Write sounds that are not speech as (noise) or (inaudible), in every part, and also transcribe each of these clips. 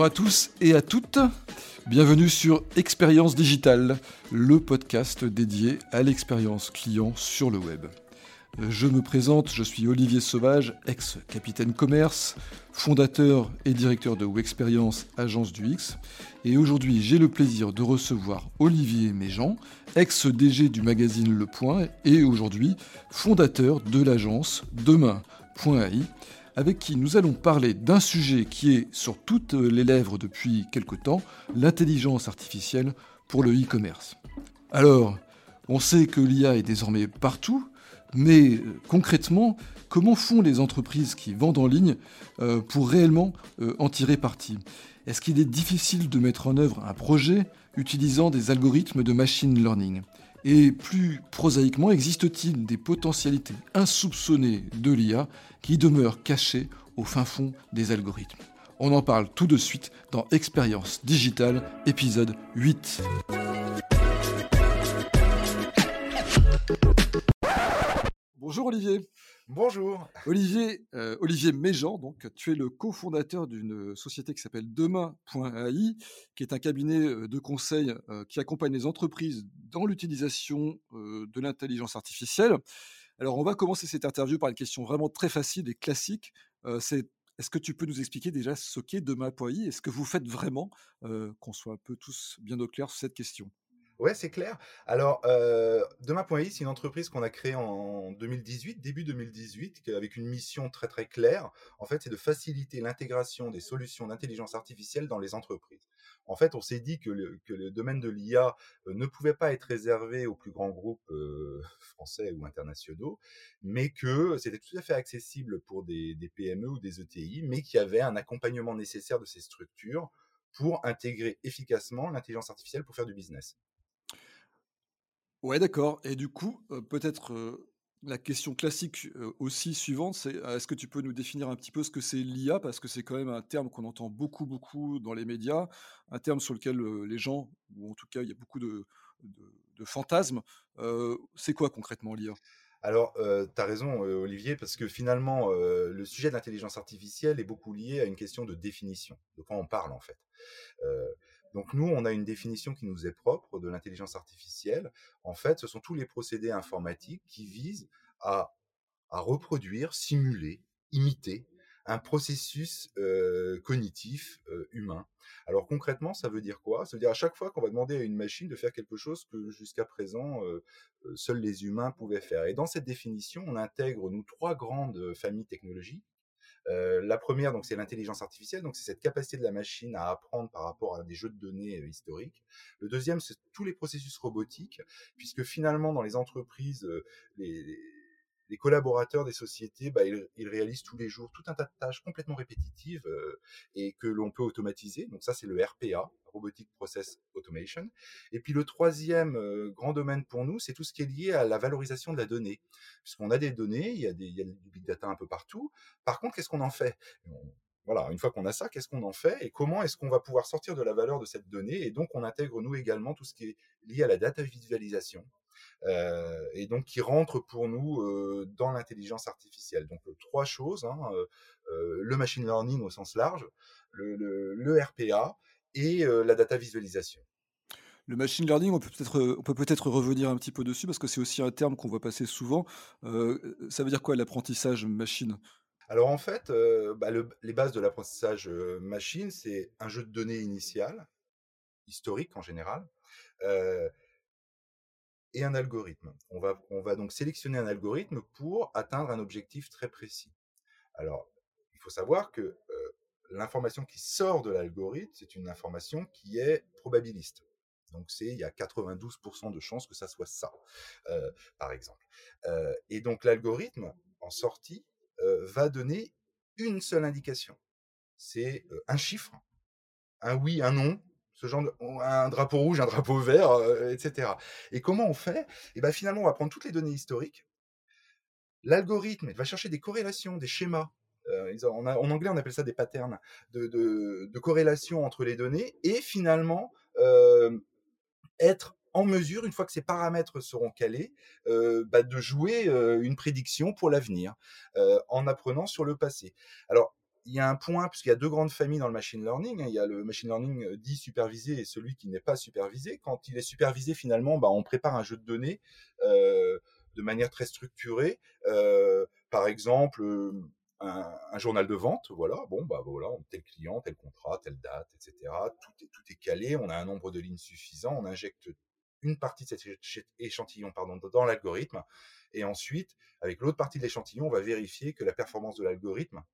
Bonjour à tous et à toutes. Bienvenue sur Expérience Digitale, le podcast dédié à l'expérience client sur le web. Je me présente, je suis Olivier Sauvage, ex-capitaine commerce, fondateur et directeur de Wexperience, agence du X. Et aujourd'hui, j'ai le plaisir de recevoir Olivier Méjean, ex-DG du magazine Le Point et aujourd'hui fondateur de l'agence Demain.ai avec qui nous allons parler d'un sujet qui est sur toutes les lèvres depuis quelque temps, l'intelligence artificielle pour le e-commerce. Alors, on sait que l'IA est désormais partout, mais euh, concrètement, comment font les entreprises qui vendent en ligne euh, pour réellement euh, en tirer parti? Est-ce qu'il est difficile de mettre en œuvre un projet utilisant des algorithmes de machine learning? Et plus prosaïquement, existe-t-il des potentialités insoupçonnées de l'IA qui demeurent cachées au fin fond des algorithmes? On en parle tout de suite dans Expérience Digitale, épisode 8. Bonjour Olivier. Bonjour. Olivier, euh, Olivier Méjean, donc tu es le cofondateur d'une société qui s'appelle Demain.ai, qui est un cabinet euh, de conseil euh, qui accompagne les entreprises dans l'utilisation de l'intelligence artificielle. Alors on va commencer cette interview par une question vraiment très facile et classique. est-ce que tu peux nous expliquer déjà ce qu'est Demain.ai Est-ce que vous faites vraiment qu'on soit un peu tous bien au clair sur cette question? Ouais, c'est clair. Alors, euh, Demain.ai, c'est une entreprise qu'on a créée en 2018, début 2018, avec une mission très très claire. En fait, c'est de faciliter l'intégration des solutions d'intelligence artificielle dans les entreprises. En fait, on s'est dit que le, domaine de l'IA ne pouvait pas être réservé aux plus grands groupes (laughs) français ou internationaux, mais que c'était tout à fait accessible pour des, des PME ou des ETI, mais qu'il y avait un accompagnement nécessaire de ces structures pour intégrer efficacement l'intelligence artificielle pour faire du business. Ouais, d'accord. Et du coup, peut-être la question classique aussi suivante, c'est est-ce que tu peux nous définir un petit peu ce que c'est l'IA Parce que c'est quand même un terme qu'on entend beaucoup, beaucoup dans les médias, un terme sur lequel les gens, ou en tout cas, il y a beaucoup de, de, fantasmes. c'est quoi concrètement l'IA alors, tu as raison, Olivier, parce que finalement, le sujet de l'intelligence artificielle est beaucoup lié à une question de définition, de quoi on parle en fait. Donc nous, on a une définition qui nous est propre de l'intelligence artificielle. En fait, ce sont tous les procédés informatiques qui visent à, reproduire, simuler, imiter un processus cognitif humain. Alors concrètement, ça veut dire quoi? Ça veut dire à chaque fois qu'on va demander à une machine de faire quelque chose que jusqu'à présent seuls les humains pouvaient faire. Et dans cette définition, on intègre nous trois grandes familles technologiques la première, donc, c'est l'intelligence artificielle, donc c'est cette capacité de la machine à apprendre par rapport à des jeux de données historiques. Le deuxième, c'est tous les processus robotiques, puisque finalement, dans les entreprises, euh, les, les collaborateurs des sociétés, bah, ils, réalisent tous les jours tout un tas de tâches complètement répétitives et que l'on peut automatiser. Donc ça, c'est le RPA, Robotic Process Automation. Et puis le troisième grand domaine pour nous, c'est tout ce qui est lié à la valorisation de la donnée. Puisqu'on a des données, il y a, des, il y a du big data un peu partout. Par contre, qu'est-ce qu'on en fait? Voilà, une fois qu'on a ça, qu'est-ce qu'on en fait? Et comment est-ce qu'on va pouvoir sortir de la valeur de cette donnée? Et donc, on intègre nous également tout ce qui est lié à la data visualisation. Euh, et donc qui rentre pour nous euh, dans l'intelligence artificielle. Donc trois choses, hein, euh, le machine learning au sens large, le, RPA et la data visualisation. Le machine learning, on peut peut-être on peut peut-être revenir un petit peu dessus parce que c'est aussi un terme qu'on voit passer souvent. ça veut dire quoi l'apprentissage machine? Alors en fait, bah, les bases de l'apprentissage machine, c'est un jeu de données initial, historique en général, et un algorithme. On va, on va donc sélectionner un algorithme pour atteindre un objectif très précis. Alors, il faut savoir que euh, l'information qui sort de l'algorithme, c'est une information qui est probabiliste. Donc, c'est il y a 92% de chances que ça soit ça, euh, par exemple. Euh, et donc, l'algorithme, en sortie, va donner une seule indication. C'est un chiffre, un oui, un non, ce genre de, un drapeau rouge, un drapeau vert, euh, etc. Et comment on fait? Et eh ben finalement, on va prendre toutes les données historiques. L'algorithme va chercher des corrélations, des schémas. Euh, en, anglais, on appelle ça des patterns de, de, corrélation entre les données, et finalement euh, être en mesure, une fois que ces paramètres seront calés, bah, de jouer une prédiction pour l'avenir en apprenant sur le passé. Alors, il y a un point, puisqu'il y a deux grandes familles dans le machine learning. Hein. il y a le machine learning dit supervisé et celui qui n'est pas supervisé. Quand il est supervisé, finalement, bah, on prépare un jeu de données de manière très structurée. par exemple, un, journal de vente, voilà, bon, bah voilà, tel client, tel contrat, telle date, etc. Tout est, calé, on a un nombre de lignes suffisant, on injecte une partie de cet échantillon dans l'algorithme, et ensuite, avec l'autre partie de l'échantillon, on va vérifier que la performance de l'algorithme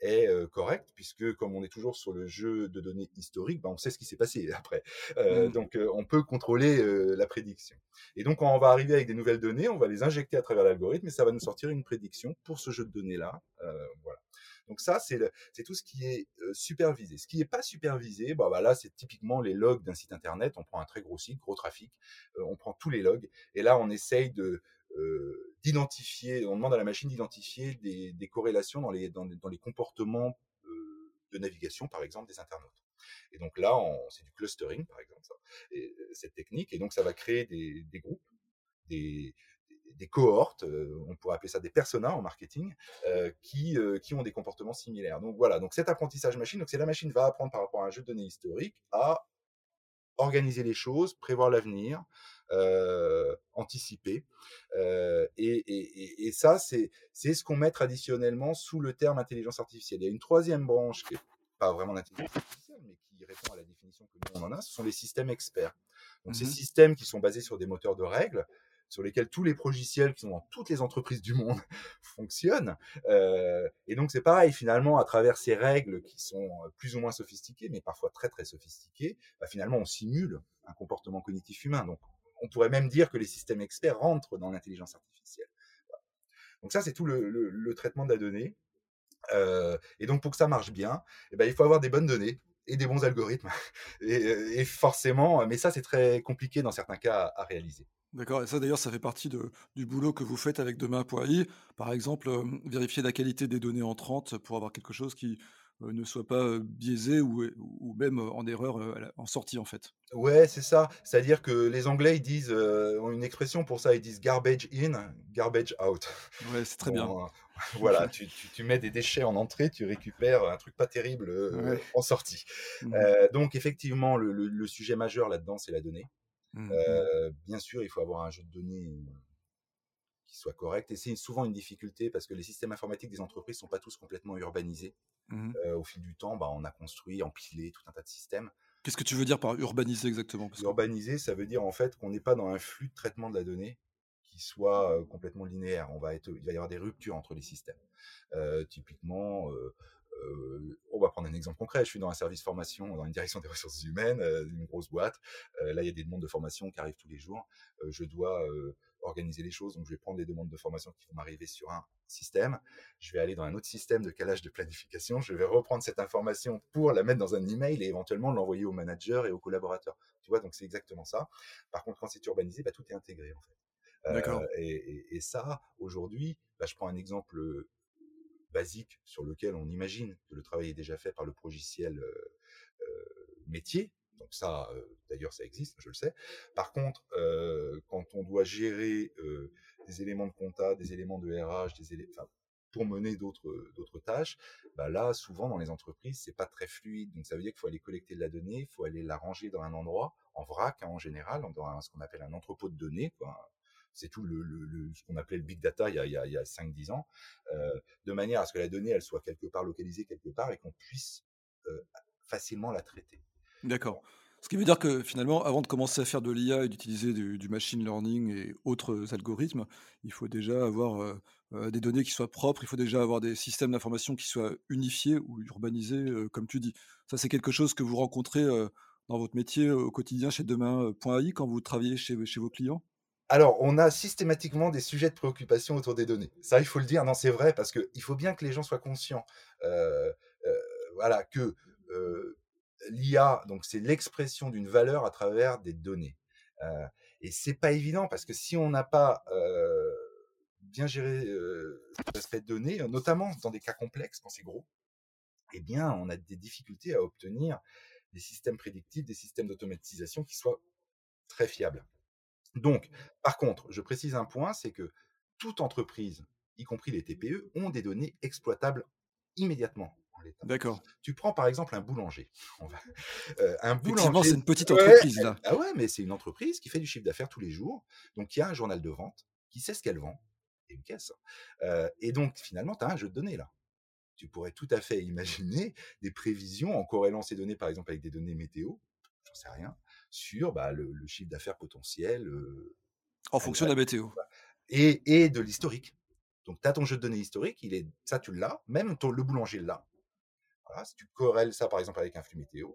est correcte, puisque comme on est toujours sur le jeu de données historiques, bah, on sait ce qui s'est passé (laughs) après. Mmh. Donc on peut contrôler la prédiction. Et donc quand on va arriver avec des nouvelles données, on va les injecter à travers l'algorithme et ça va nous sortir une prédiction pour ce jeu de données-là. voilà. Donc ça, c'est tout ce qui est supervisé. Ce qui n'est pas supervisé, bah, bah, là, c'est typiquement les logs d'un site internet. On prend un très gros site, gros trafic, on prend tous les logs, et là, on essaye de d'identifier, on demande à la machine d'identifier des, corrélations dans les, dans, les comportements de navigation, par exemple, des internautes. Et donc là, c'est du clustering, par exemple, cette technique. Et donc, ça va créer des, groupes, des, cohortes, on pourrait appeler ça des personas en marketing, qui, qui ont des comportements similaires. Donc voilà, donc cet apprentissage machine, c'est la machine va apprendre par rapport à un jeu de données historique à organiser les choses, prévoir l'avenir, euh, anticiper. Euh, et, et, ça, c'est ce qu'on met traditionnellement sous le terme intelligence artificielle. Il y a une troisième branche qui n'est pas vraiment l'intelligence artificielle, mais qui répond à la définition que nous on en a, ce sont les systèmes experts. Donc ces mmh systèmes qui sont basés sur des moteurs de règles, sur lesquels tous les logiciels qui sont dans toutes les entreprises du monde (laughs) fonctionnent. Euh, et donc c'est pareil, finalement, à travers ces règles qui sont plus ou moins sophistiquées, mais parfois très très sophistiquées, bah, finalement on simule un comportement cognitif humain. Donc on pourrait même dire que les systèmes experts rentrent dans l'intelligence artificielle. Donc ça, c'est tout le, traitement de la donnée. Euh, et donc pour que ça marche bien, eh ben, il faut avoir des bonnes données et des bons algorithmes. (laughs) et, forcément, mais ça, c'est très compliqué dans certains cas à, réaliser. D'accord, et ça d'ailleurs, ça fait partie du boulot que vous faites avec demain.ai. Par exemple, euh, vérifier la qualité des données entrantes pour avoir quelque chose qui euh, ne soit pas biaisé ou, ou même en erreur en sortie en fait. Ouais, c'est ça. C'est-à-dire que les Anglais ils disent ont une expression pour ça, ils disent garbage in, garbage out. Ouais, c'est très bien. (laughs) voilà, tu, tu, mets des déchets en entrée, tu récupères un truc pas terrible en sortie. Mmh donc effectivement, le, le, sujet majeur là-dedans, c'est la donnée. Mmh bien sûr, il faut avoir un jeu de données qui soit correct. Et c'est souvent une difficulté parce que les systèmes informatiques des entreprises sont pas tous complètement urbanisés. Mmh au fil du temps, bah, on a construit, empilé tout un tas de systèmes. Qu'est-ce que tu veux dire par urbaniser exactement? Urbaniser, ça veut dire en fait qu'on n'est pas dans un flux de traitement de la donnée qui soit complètement linéaire. On va être, il va y avoir des ruptures entre les systèmes. typiquement, on va prendre un exemple concret. Je suis dans un service formation, dans une direction des ressources humaines, une grosse boîte. là, il y a des demandes de formation qui arrivent tous les jours. je dois organiser les choses. Donc, je vais prendre les demandes de formation qui vont m'arriver sur un système. Je vais aller dans un autre système de calage de planification. Je vais reprendre cette information pour la mettre dans un email et éventuellement l'envoyer au manager et aux collaborateurs. Tu vois, donc c'est exactement ça. Par contre, quand c'est urbanisé, bah, tout est intégré en fait. Euh, et, ça, aujourd'hui, bah, je prends un exemple euh, basique sur lequel on imagine que le travail est déjà fait par le logiciel euh, métier, donc ça, d'ailleurs, ça existe, je le sais. Par contre, quand on doit gérer des éléments de compta, des éléments de RH, des éléments, pour mener d'autres d'autres tâches, bah là, souvent dans les entreprises, c'est pas très fluide. Donc ça veut dire qu'il faut aller collecter de la donnée, il faut aller la ranger dans un endroit, en vrac hein, en général, dans ce qu'on appelle un entrepôt de données. C'est tout ce qu'on appelait le big data il y a, il y a, 5-10 ans, de manière à ce que la donnée, elle soit quelque part localisée quelque part et qu'on puisse facilement la traiter. D'accord. Ce qui veut dire que finalement, avant de commencer à faire de l'IA et d'utiliser du, machine learning et autres algorithmes, il faut déjà avoir euh, euh, des données qui soient propres, il faut déjà avoir des systèmes d'information qui soient unifiés ou urbanisés, euh, comme tu dis. Ça, c'est quelque chose que vous rencontrez dans votre métier au quotidien chez demain.ai quand vous travaillez chez, chez vos clients? Alors, on a systématiquement des sujets de préoccupation autour des données. Ça, il faut le dire. Non, c'est vrai parce qu'il faut bien que les gens soient conscients. voilà, que l'IA, donc c'est l'expression d'une valeur à travers des données. Euh, et c'est pas évident parce que si on n'a pas bien géré euh, données, notamment dans des cas complexes, quand c'est gros, eh bien, on a des difficultés à obtenir des systèmes prédictifs, des systèmes d'automatisation qui soient très fiables. Donc, par contre, je précise un point, c'est que toute entreprise, y compris les TPE, ont des données exploitables immédiatement. D'accord. Tu prends par exemple un boulanger. Euh, un boulanger. c'est une petite entreprise là. Ah ouais, mais c'est une entreprise qui fait du chiffre d'affaires tous les jours. Donc il y a un journal de vente qui sait ce qu'elle vend et une caisse. Euh, et donc finalement, tu as un jeu de données là. Tu pourrais tout à fait imaginer des prévisions en corrélant ces données, par exemple, avec des données météo, j'en sais rien, sur bah, le, chiffre d'affaires potentiel. Euh, en fonction de la météo. Et, et de l'historique. Donc, tu as ton jeu de données historique, il est, ça tu l'as, même ton, le boulanger l'a. Voilà, si tu corrèles ça par exemple avec un flux météo,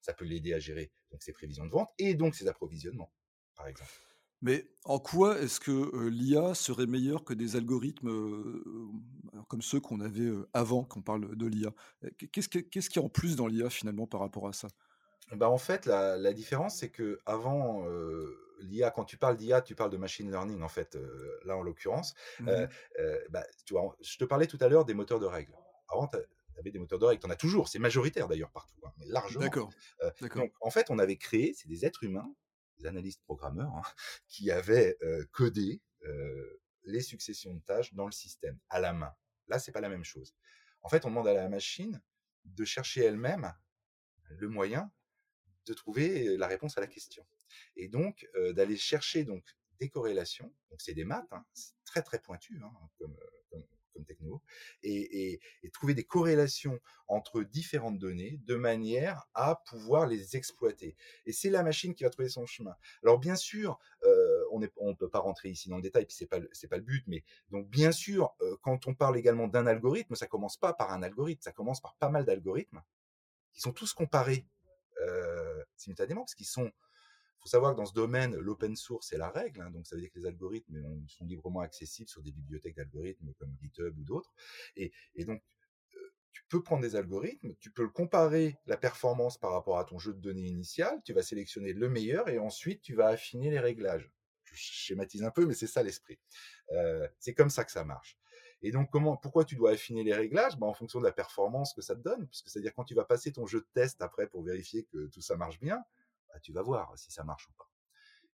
ça peut l'aider à gérer donc, ses prévisions de vente et donc ses approvisionnements, par exemple. Mais en quoi est-ce que l'IA serait meilleure que des algorithmes comme ceux qu'on avait avant qu'on parle de l'IA Qu'est-ce qu'il y a en plus dans l'IA finalement par rapport à ça? Bah en fait, la, différence, c'est que avant l'IA, quand tu parles d'IA, tu parles de machine learning, en fait, là en l'occurrence. Mmh bah, tu vois, je te parlais tout à l'heure des moteurs de règles. Avant, avais des moteurs de règles, tu en as toujours, c'est majoritaire d'ailleurs partout, hein, mais largement. D'accord. donc, en fait, on avait créé, c'est des êtres humains, des analystes programmeurs, hein, (laughs) qui avaient codé les successions de tâches dans le système, à la main. Là, c'est pas la même chose. En fait, on demande à la machine de chercher elle-même le moyen de trouver la réponse à la question. Et donc, d'aller chercher donc des corrélations, donc c'est des maths, hein, c'est très très pointu hein, comme, comme, techno, et, trouver des corrélations entre différentes données de manière à pouvoir les exploiter. Et c'est la machine qui va trouver son chemin. Alors bien sûr, on ne peut pas rentrer ici dans le détail, puis c'est pas pas le but, mais donc bien sûr, quand on parle également d'un algorithme, ça commence pas par un algorithme, ça commence par pas mal d'algorithmes qui sont tous comparés euh, simultanément, parce qu'ils sont faut savoir que dans ce domaine, l'open source est la règle, hein, donc ça veut dire que les algorithmes sont librement accessibles sur des bibliothèques d'algorithmes comme GitHub ou d'autres. Et, donc, euh, tu peux prendre des algorithmes, tu peux comparer la performance par rapport à ton jeu de données initial, tu vas sélectionner le meilleur et ensuite tu vas affiner les réglages. Je schématise un peu, mais c'est ça l'esprit. Euh, c'est comme ça que ça marche. Et donc, comment, pourquoi tu dois affiner les réglages? Bah, En fonction de la performance que ça te donne, puisque c'est-à-dire quand tu vas passer ton jeu de test après pour vérifier que tout ça marche bien, bah, tu vas voir si ça marche ou pas.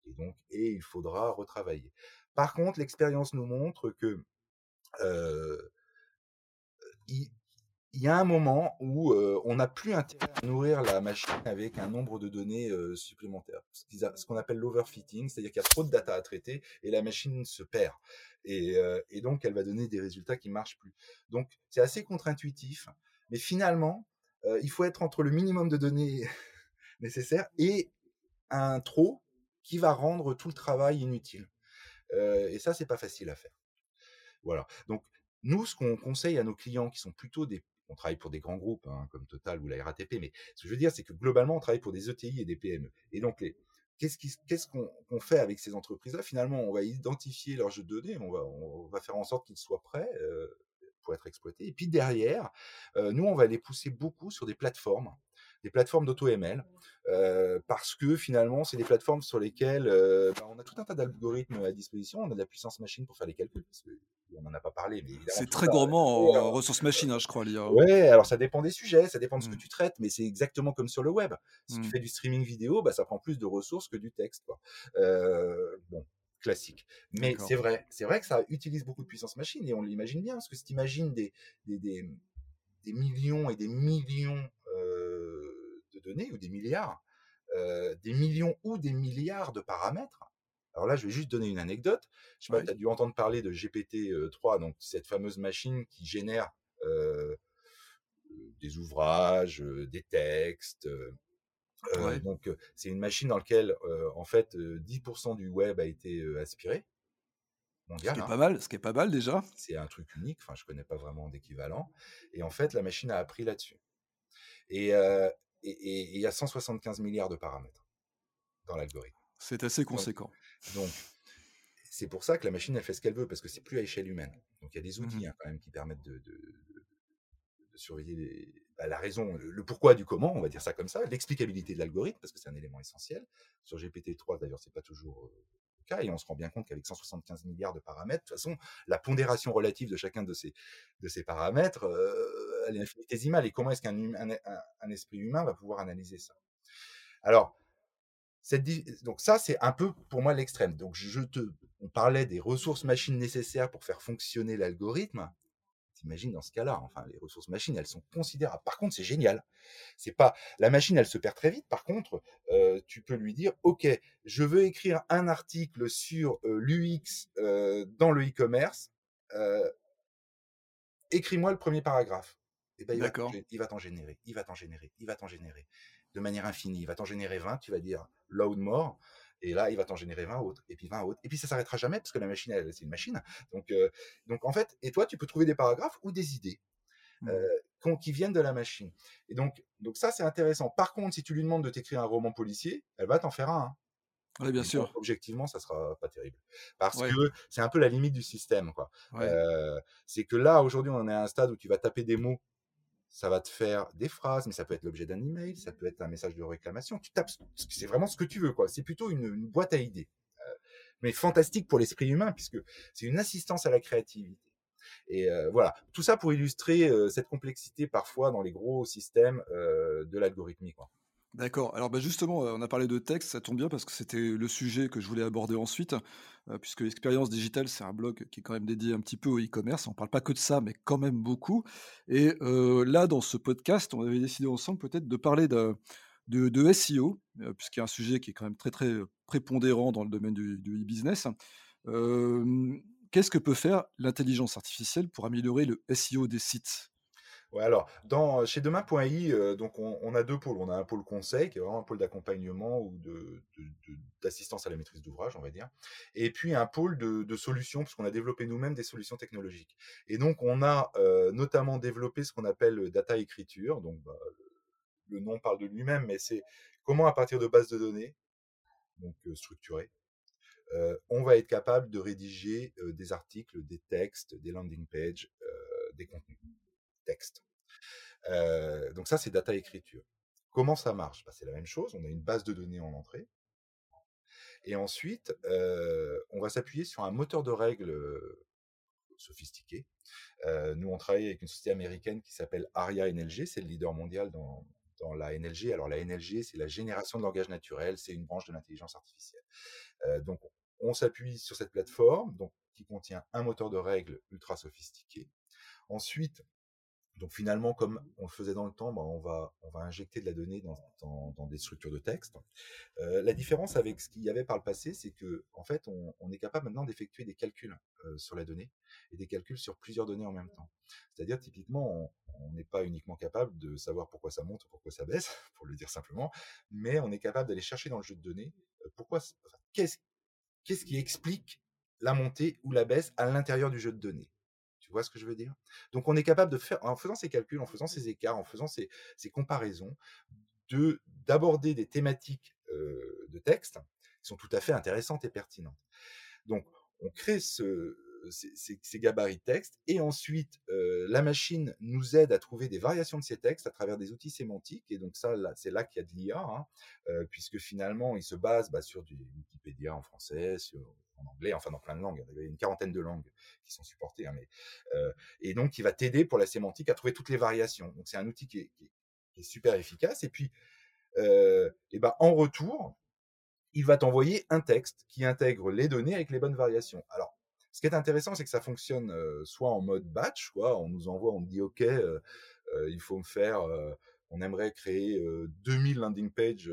Et donc, et il faudra retravailler. Par contre, l'expérience nous montre que il, y a un moment où on n'a plus intérêt à nourrir la machine avec un nombre de données supplémentaires. Ce qu'on appelle l'overfitting, c'est-à-dire qu'il y a trop de data à traiter et la machine se perd. Et, et donc, elle va donner des résultats qui marchent plus. Donc, c'est assez contre-intuitif. Mais finalement, il faut être entre le minimum de données nécessaires et un trop qui va rendre tout le travail inutile. et ça, c'est pas facile à faire. Voilà. Donc, nous, ce qu'on conseille à nos clients qui sont plutôt des on travaille pour des grands groupes hein, comme Total ou la RATP, mais ce que je veux dire, c'est que globalement, on travaille pour des ETI et des PME. Et donc, qu'est-ce qu'on fait avec ces entreprises-là? Finalement, on va identifier leurs jeux de données, on va, on va faire en sorte qu'ils soient prêts pour être exploités. Et puis derrière, nous, on va les pousser beaucoup sur des plateformes des plateformes d'auto-ML, euh, parce que finalement, c'est des plateformes sur lesquelles euh, bah, on a tout un tas d'algorithmes à disposition, on a de la puissance machine pour faire les calculs, parce on n'en a pas parlé, mais C'est très gourmand en ressources machines, hein, je crois, l'IA. Ouais, alors ça dépend des sujets, ça dépend de ce que mmh. tu traites, mais c'est exactement comme sur le web. Si tu mmh. fais du streaming vidéo, bah, ça prend plus de ressources que du texte. Euh, bon, classique. Mais c'est vrai, c'est vrai que ça utilise beaucoup de puissance machine et on l'imagine bien, parce que si tu imagines des, des, des, des, millions et des millions données ou des milliards, euh, des millions ou des milliards de paramètres. Alors là, je vais juste donner une anecdote. Je sais pas, tu as dû entendre parler de GPT-3, donc cette fameuse machine qui génère euh, des ouvrages, euh, des textes. Donc c'est une machine dans laquelle en fait 10% du web a été aspiré. Mondial, ce qui est hein. pas mal, ce qui est pas mal déjà. C'est un truc unique. Enfin, je connais pas vraiment d'équivalent. Et en fait, la machine a appris là-dessus. Et, et il y a 175 milliards de paramètres dans l'algorithme. C'est assez conséquent. Donc, c'est pour ça que la machine, elle fait ce qu'elle veut, parce que c'est plus à échelle humaine. Donc, il y a des outils mmh hein, quand même qui permettent de, surveiller bah, la raison, le, pourquoi du comment, on va dire ça comme ça, l'explicabilité de l'algorithme, parce que c'est un élément essentiel. Sur GPT-3, d'ailleurs, c'est pas toujours euh, et on se rend bien compte qu'avec 175 milliards de paramètres, de toute façon, la pondération relative de chacun de ces, de ces paramètres, euh, elle est infinitésimale. Et comment est-ce qu'un un, esprit humain va pouvoir analyser ça? Alors, donc ça, c'est un peu pour moi l'extrême. Donc, je te, on parlait des ressources machines nécessaires pour faire fonctionner l'algorithme. T'imagines dans ce cas-là, enfin, les ressources machines, elles sont considérables. Par contre, c'est génial. C'est pas la machine, elle se perd très vite. Par contre, euh, tu peux lui dire, ok, je veux écrire un article sur euh, l'UX euh, dans le e-commerce. Écris-moi le premier paragraphe. Et ben, il va t'en générer, il va t'en générer, il va t'en générer de manière infinie. Il va t'en générer 20, tu vas dire load more. Et là, il va t'en générer 20 autres, et puis 20 autres. Et puis ça s'arrêtera jamais parce que la machine, c'est une machine. Donc, euh, donc en fait, et toi, tu peux trouver des paragraphes ou des idées mmh. euh, qui viennent de la machine. Et donc, donc ça, c'est intéressant. Par contre, si tu lui demandes de t'écrire un roman policier, elle va t'en faire un. Hein. Oui, bien sûr. objectivement, ça sera pas terrible. Parce que c'est un peu la limite du système. quoi. Euh, c'est que là, aujourd'hui, on est à un stade où tu vas taper des mots ça va te faire des phrases, mais ça peut être l'objet d'un email, ça peut être un message de réclamation. Tu tapes, c'est vraiment ce que tu veux, quoi. C'est plutôt une, boîte à idées, euh, mais fantastique pour l'esprit humain puisque c'est une assistance à la créativité. Et euh, voilà, tout ça pour illustrer euh, cette complexité parfois dans les gros systèmes de l'algorithmie, quoi. D'accord. Alors bah, justement, on a parlé de texte, ça tombe bien parce que c'était le sujet que je voulais aborder ensuite, puisque l'expérience digitale, c'est un blog qui est quand même dédié un petit peu au e-commerce. On ne parle pas que de ça, mais quand même beaucoup. Et là, dans ce podcast, on avait décidé ensemble peut-être de parler de, SEO, puisqu'il y a un sujet qui est quand même très très prépondérant dans le domaine du e-business. Qu'est-ce que peut faire l'intelligence artificielle pour améliorer le SEO des sites? Alors, dans, chez demain.ai, euh, donc on, a deux pôles. On a un pôle conseil, qui est vraiment un pôle d'accompagnement ou d'assistance à la maîtrise d'ouvrage, on va dire. Et puis un pôle de, solutions, puisqu'on a développé nous-mêmes des solutions technologiques. Et donc, on a euh, notamment développé ce qu'on appelle data écriture. Donc, bah, le nom parle de lui-même, mais c'est comment, à partir de bases de données, donc euh, structurées, on va être capable de rédiger des articles, des textes, des landing pages, des contenus texte. Donc ça, c'est data écriture. Comment ça marche? Bah, C'est la même chose, on a une base de données en entrée. Et ensuite, on va s'appuyer sur un moteur de règles sophistiqué. nous, on travaille avec une société américaine qui s'appelle Aria NLG, c'est le leader mondial dans, dans la NLG. Alors la NLG, c'est la génération de langage naturel, c'est une branche de l'intelligence artificielle. donc on s'appuie sur cette plateforme donc, qui contient un moteur de règles ultra sophistiqué. Ensuite, donc finalement, comme on le faisait dans le temps, bah, on, va, injecter de la donnée dans, des structures de texte. Euh, la différence avec ce qu'il y avait par le passé, c'est que en fait, on, est capable maintenant d'effectuer des calculs euh, sur la donnée et des calculs sur plusieurs données en même temps. C'est-à-dire typiquement, on n'est pas uniquement capable de savoir pourquoi ça monte ou pourquoi ça baisse, (laughs) pour le dire simplement, mais on est capable d'aller chercher dans le jeu de données euh, pourquoi, qu'est-ce qui explique la montée ou la baisse à l'intérieur du jeu de données. Tu vois ce que je veux dire? Donc on est capable de faire, en faisant ces calculs, en faisant ces écarts, en faisant ces, comparaisons, de d'aborder des thématiques de texte qui sont tout à fait intéressantes et pertinentes. Donc on crée ce, ces, gabarits de texte et ensuite la machine nous aide à trouver des variations de ces textes à travers des outils sémantiques et donc ça c'est là qu'il y a de l'IA hein, puisque finalement il se base bah, sur du Wikipédia en français en anglais, enfin dans plein de langues. Il y a une quarantaine de langues qui sont supportées. Hein, euh, et donc, il va t'aider pour la sémantique à trouver toutes les variations. Donc, c'est un outil qui est, super efficace. Et puis, euh, et ben, en retour, il va t'envoyer un texte qui intègre les données avec les bonnes variations. Alors, ce qui est intéressant, c'est que ça fonctionne euh, soit en mode batch, quoi. On nous envoie, on dit OK, euh, euh, il faut me faire, on aimerait créer 2000 landing pages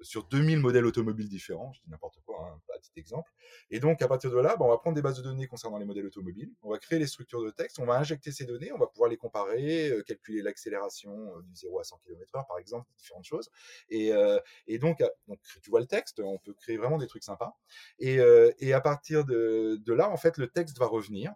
sur 2000 modèles automobiles différents, je dis n'importe quoi, hein, un petit exemple. Et donc, à partir de là, ben, on va prendre des bases de données concernant les modèles automobiles, on va créer les structures de texte, on va injecter ces données, on va pouvoir les comparer, euh, calculer l'accélération euh, du 0 à 100 km/h, par exemple, différentes choses. Et, euh, et donc, donc, tu vois le texte, on peut créer vraiment des trucs sympas. Et, et à partir de là, en fait, le texte va revenir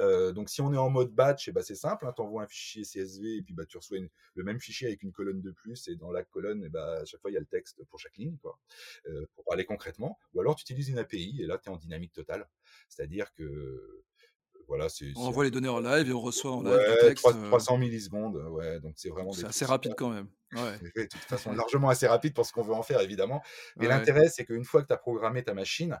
euh, donc si on est en mode batch, eh ben, c'est simple, hein, tu envoies un fichier CSV et puis bah, tu reçois le même fichier avec une colonne de plus et dans la colonne, et eh bah, à chaque fois il y a le texte pour chaque ligne, quoi, euh, pour parler concrètement. Ou alors tu utilises une API et là tu es en dynamique totale, c'est-à-dire que voilà, c'est, on envoie les données en live et on reçoit en live le texte. 300 euh. millisecondes, ouais, donc c'est vraiment. C'est assez rapide quand même. Ouais. (laughs) de toute façon, largement assez rapide pour ce qu'on veut en faire, évidemment. Mais l'intérêt, c'est qu'une fois que tu as programmé ta machine,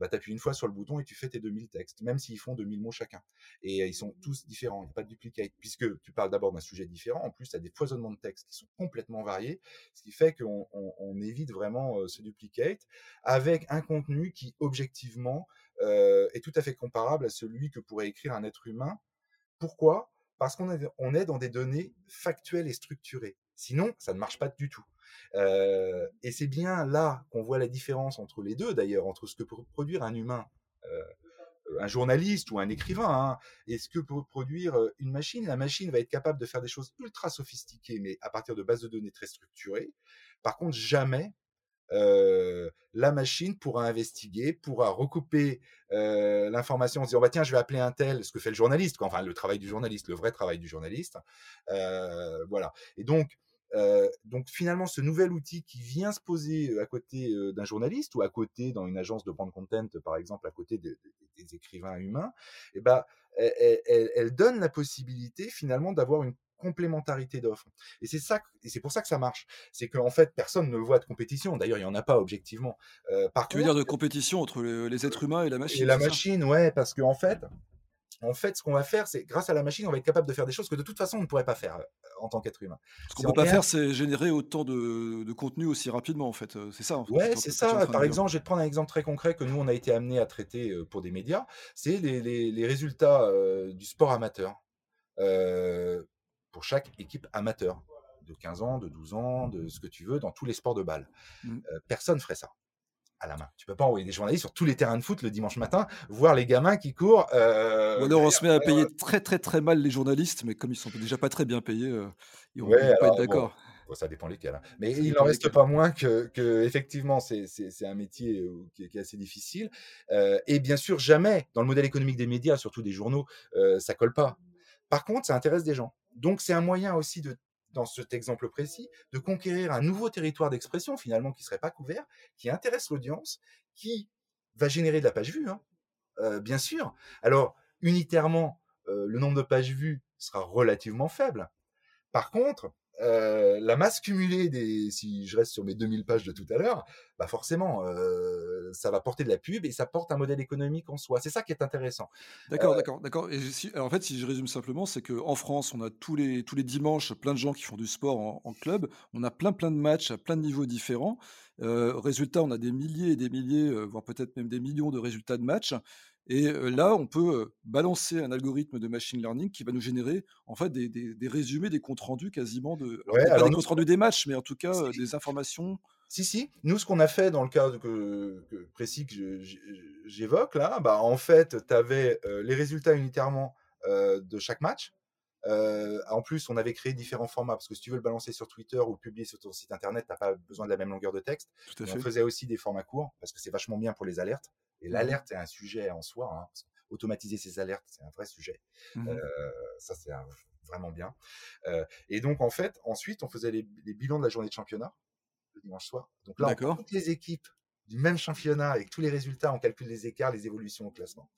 bah, tu appuies une fois sur le bouton et tu fais tes 2000 textes, même s'ils font 2000 mots chacun. Et ils sont tous différents, il n'y a pas de duplicate, puisque tu parles d'abord d'un sujet différent, en plus tu as des foisonnements de textes qui sont complètement variés, ce qui fait qu'on on, évite vraiment ce duplicate, avec un contenu qui objectivement est tout à fait comparable à celui que pourrait écrire un être humain Pourquoi? Parce qu'on est, on est dans des données factuelles et structurées. Sinon, ça ne marche pas du tout. Euh, et c'est bien là qu'on voit la différence entre les deux, d'ailleurs, entre ce que peut produire un humain, euh, un journaliste ou un écrivain, hein, et ce que peut produire euh, une machine. La machine va être capable de faire des choses ultra sophistiquées, mais à partir de bases de données très structurées. Par contre, jamais la machine pourra investiguer, pourra recouper l'information en se disant bah tiens je vais appeler un tel, ce que fait le journaliste, enfin le travail du journaliste, le vrai travail du journaliste, voilà. Et donc donc finalement, ce nouvel outil qui vient se poser à côté euh, d'un journaliste ou à côté dans une agence de brand content, par exemple, à côté de, de, des écrivains humains, eh ben, elle, elle, elle, donne la possibilité finalement d'avoir une complémentarité d'offres. Et c'est ça, et c'est pour ça que ça marche. C'est qu'en fait, personne ne voit de compétition. D'ailleurs, il y en a pas objectivement. Euh, par tu contre, veux dire de compétition entre les, les, êtres humains et la machine Et la machine, ouais, parce qu'en fait, en fait, ce qu'on va faire, c'est grâce à la machine, on va être capable de faire des choses que de toute façon on ne pourrait pas faire euh, en tant qu'être humain. Ce qu'on ne peut pas faire, c'est générer autant de, de, contenu aussi rapidement, en fait. C'est ça. En fait, ouais, c'est ça. Par exemple, je vais te prendre un exemple très concret que nous on a été amené à traiter euh, pour des médias. C'est les, les, les, résultats euh, du sport amateur euh, pour chaque équipe amateur de 15 ans, de 12 ans, de ce que tu veux, dans tous les sports de balle. Mmh. Euh, personne ferait ça à la main. Tu peux pas envoyer des journalistes sur tous les terrains de foot le dimanche matin, voir les gamins qui courent. Euh, Ou alors on se met à payer très très très mal les journalistes, mais comme ils sont déjà pas très bien payés, euh, ils vont ouais, pas être d'accord. Bon, ça dépend lesquels. Hein. Mais ça il n'en reste pas moins que, que effectivement, c'est un métier qui est, qui est, assez difficile. Euh, et bien sûr, jamais dans le modèle économique des médias, surtout des journaux, euh, ça colle pas. Par contre, ça intéresse des gens. Donc, c'est un moyen aussi de dans cet exemple précis, de conquérir un nouveau territoire d'expression finalement qui serait pas couvert, qui intéresse l'audience, qui va générer de la page vue, hein, euh, bien sûr. Alors unitairement, euh, le nombre de pages vues sera relativement faible. Par contre, euh, la masse cumulée des, si je reste sur mes 2000 pages de tout à l'heure, bah forcément, euh, ça va porter de la pub et ça porte un modèle économique en soi. C'est ça qui est intéressant. D'accord, euh, d'accord, d'accord. Et si, en fait, si je résume simplement, c'est qu'en France, on a tous les, tous les dimanches plein de gens qui font du sport en, en club. On a plein, plein de matchs à plein de niveaux différents. Résultat, on a des milliers et des milliers, voire peut-être même des millions de résultats de matchs. Et là, on peut balancer un algorithme de machine learning qui va nous générer en fait des, des, des résumés, des comptes rendus quasiment de, alors, ouais, alors pas des comptes rendus des matchs, mais en tout cas si, des informations. Si si, nous ce qu'on a fait dans le cas que, que précis que j'évoque là, bah en fait, tu avais euh, les résultats unitairement euh, de chaque match. Euh, en plus, on avait créé différents formats parce que si tu veux le balancer sur Twitter ou le publier sur ton site internet, t'as pas besoin de la même longueur de texte. on faisait aussi des formats courts parce que c'est vachement bien pour les alertes. Et mmh l'alerte est un sujet en soi. Hein, automatiser ces alertes, c'est un vrai sujet. Mmh euh, ça, c'est vraiment bien. Euh, et donc, en fait, ensuite, on faisait les, les, bilans de la journée de championnat le dimanche soir. Donc là, on, toutes les équipes du même championnat avec tous les résultats, on calcule les écarts, les évolutions au classement.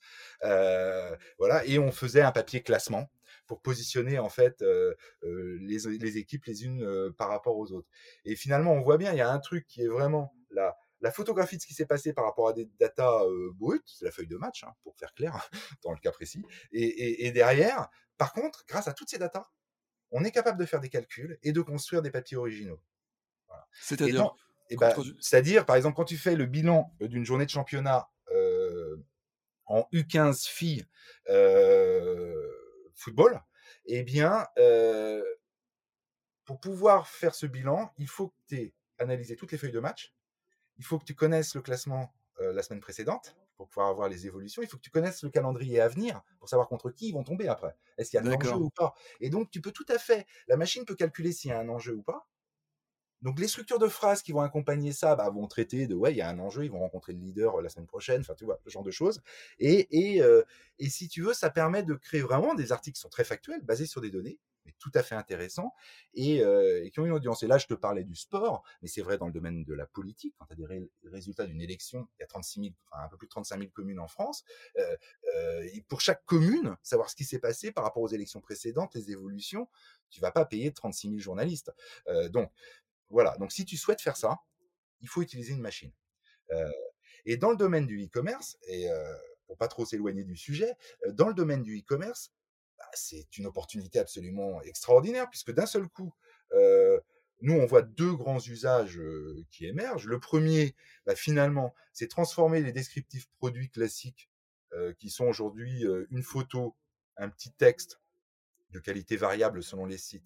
Euh, voilà, et on faisait un papier classement pour positionner en fait euh, euh, les, les, équipes les unes euh, par rapport aux autres. Et finalement, on voit bien, il y a un truc qui est vraiment la, la photographie de ce qui s'est passé par rapport à des datas euh, brutes, c'est la feuille de match, hein, pour faire clair, (laughs) dans le cas précis. Et, et, et, derrière, par contre, grâce à toutes ces datas, on est capable de faire des calculs et de construire des papiers originaux. Voilà. C'est-à-dire eh ben, C'est-à-dire, par exemple, quand tu fais le bilan d'une journée de championnat euh, en U15 filles euh, football, eh bien, euh, pour pouvoir faire ce bilan, il faut que tu aies analysé toutes les feuilles de match, il faut que tu connaisses le classement euh, la semaine précédente pour pouvoir avoir les évolutions. Il faut que tu connaisses le calendrier à venir pour savoir contre qui ils vont tomber après. Est-ce qu'il y a un enjeu ou pas? Et donc, tu peux tout à fait, la machine peut calculer s'il y a un enjeu ou pas. Donc, les structures de phrases qui vont accompagner ça bah, vont traiter de ouais, il y a un enjeu, ils vont rencontrer le leader euh, la semaine prochaine, enfin, tu vois, ce genre de choses. Et, et, euh, et si tu veux, ça permet de créer vraiment des articles qui sont très factuels, basés sur des données, mais tout à fait intéressants et, euh, et, qui ont une audience. Et là, je te parlais du sport, mais c'est vrai dans le domaine de la politique. Quand tu as des ré résultats d'une élection, il y a 36 000, enfin un peu plus de 35 000 communes en France. Euh, euh, et pour chaque commune, savoir ce qui s'est passé par rapport aux élections précédentes, les évolutions, tu vas pas payer 36 000 journalistes. Donc voilà. Donc si tu souhaites faire ça, il faut utiliser une machine. Et dans le domaine du e-commerce, et pour pas trop s'éloigner du sujet, dans le domaine du e-commerce, c'est une opportunité absolument extraordinaire, puisque d'un seul coup, euh, nous, on voit deux grands usages euh, qui émergent. Le premier, bah, finalement, c'est transformer les descriptifs produits classiques, euh, qui sont aujourd'hui une photo, un petit texte de qualité variable selon les sites,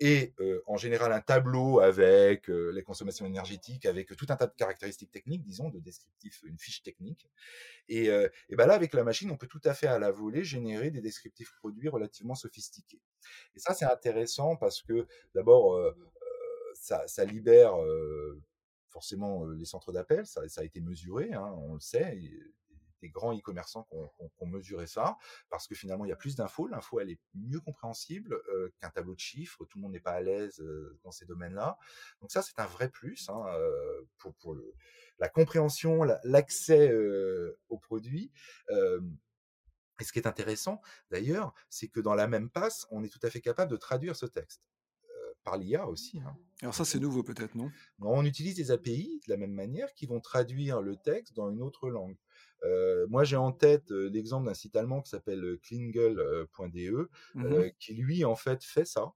et en général un tableau avec les consommations énergétiques, avec tout un tas de caractéristiques techniques, disons, de descriptifs, une fiche technique. Et, et ben là, avec la machine, on peut tout à fait à la volée générer des descriptifs produits relativement sophistiqués. Et ça, c'est intéressant parce que d'abord, ça, ça, libère forcément les centres d'appel, ça, ça, a été mesuré, hein, on le sait des grands e-commerçants qui ont, mesuré ça, parce que finalement, il y a plus d'infos, l'info, elle est mieux compréhensible euh, qu'un tableau de chiffres, tout le monde n'est pas à l'aise euh, dans ces domaines-là. Donc ça, c'est un vrai plus hein, euh, pour, pour le, la compréhension, l'accès aux produits. et ce qui est intéressant, d'ailleurs, c'est que dans la même passe, on est tout à fait capable de traduire ce texte par l'IA aussi. Hein. Alors ça, c'est nouveau peut-être, non? On utilise des API de la même manière qui vont traduire le texte dans une autre langue. Euh, moi, j'ai en tête euh, l'exemple d'un site allemand qui s'appelle klingel.de, mmh qui lui, en fait, fait ça.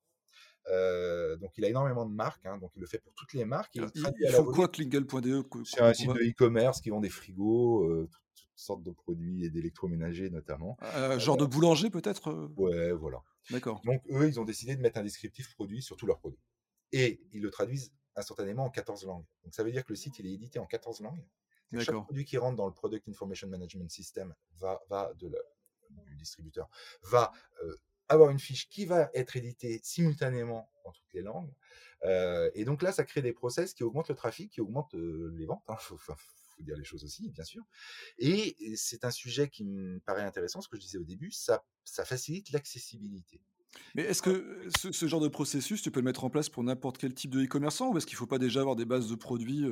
donc, il a énormément de marques, hein, donc il le fait pour toutes les marques. il, il faut quoi klingel.de C'est un site de e-commerce qui vend des frigos, toutes, sortes de produits et d'électroménagers notamment. genre de boulanger peut-être Ouais, voilà. D'accord. Donc, eux, ils ont décidé de mettre un descriptif produit sur tous leurs produits. Et ils le traduisent instantanément en 14 langues. Donc, ça veut dire que le site, il est édité en 14 langues. Chaque produit qui rentre dans le Product Information Management System va, va de du distributeur va euh, avoir une fiche qui va être éditée simultanément dans toutes les langues. Euh, et donc là, ça crée des process qui augmentent le trafic, qui augmentent euh, les ventes. Il hein. faut, dire les choses aussi, bien sûr. Et c'est un sujet qui me paraît intéressant, ce que je disais au début, ça, ça facilite l'accessibilité. Mais est-ce que ce, genre de processus, tu peux le mettre en place pour n'importe quel type de e-commerçant ou est-ce qu'il ne faut pas déjà avoir des bases de produits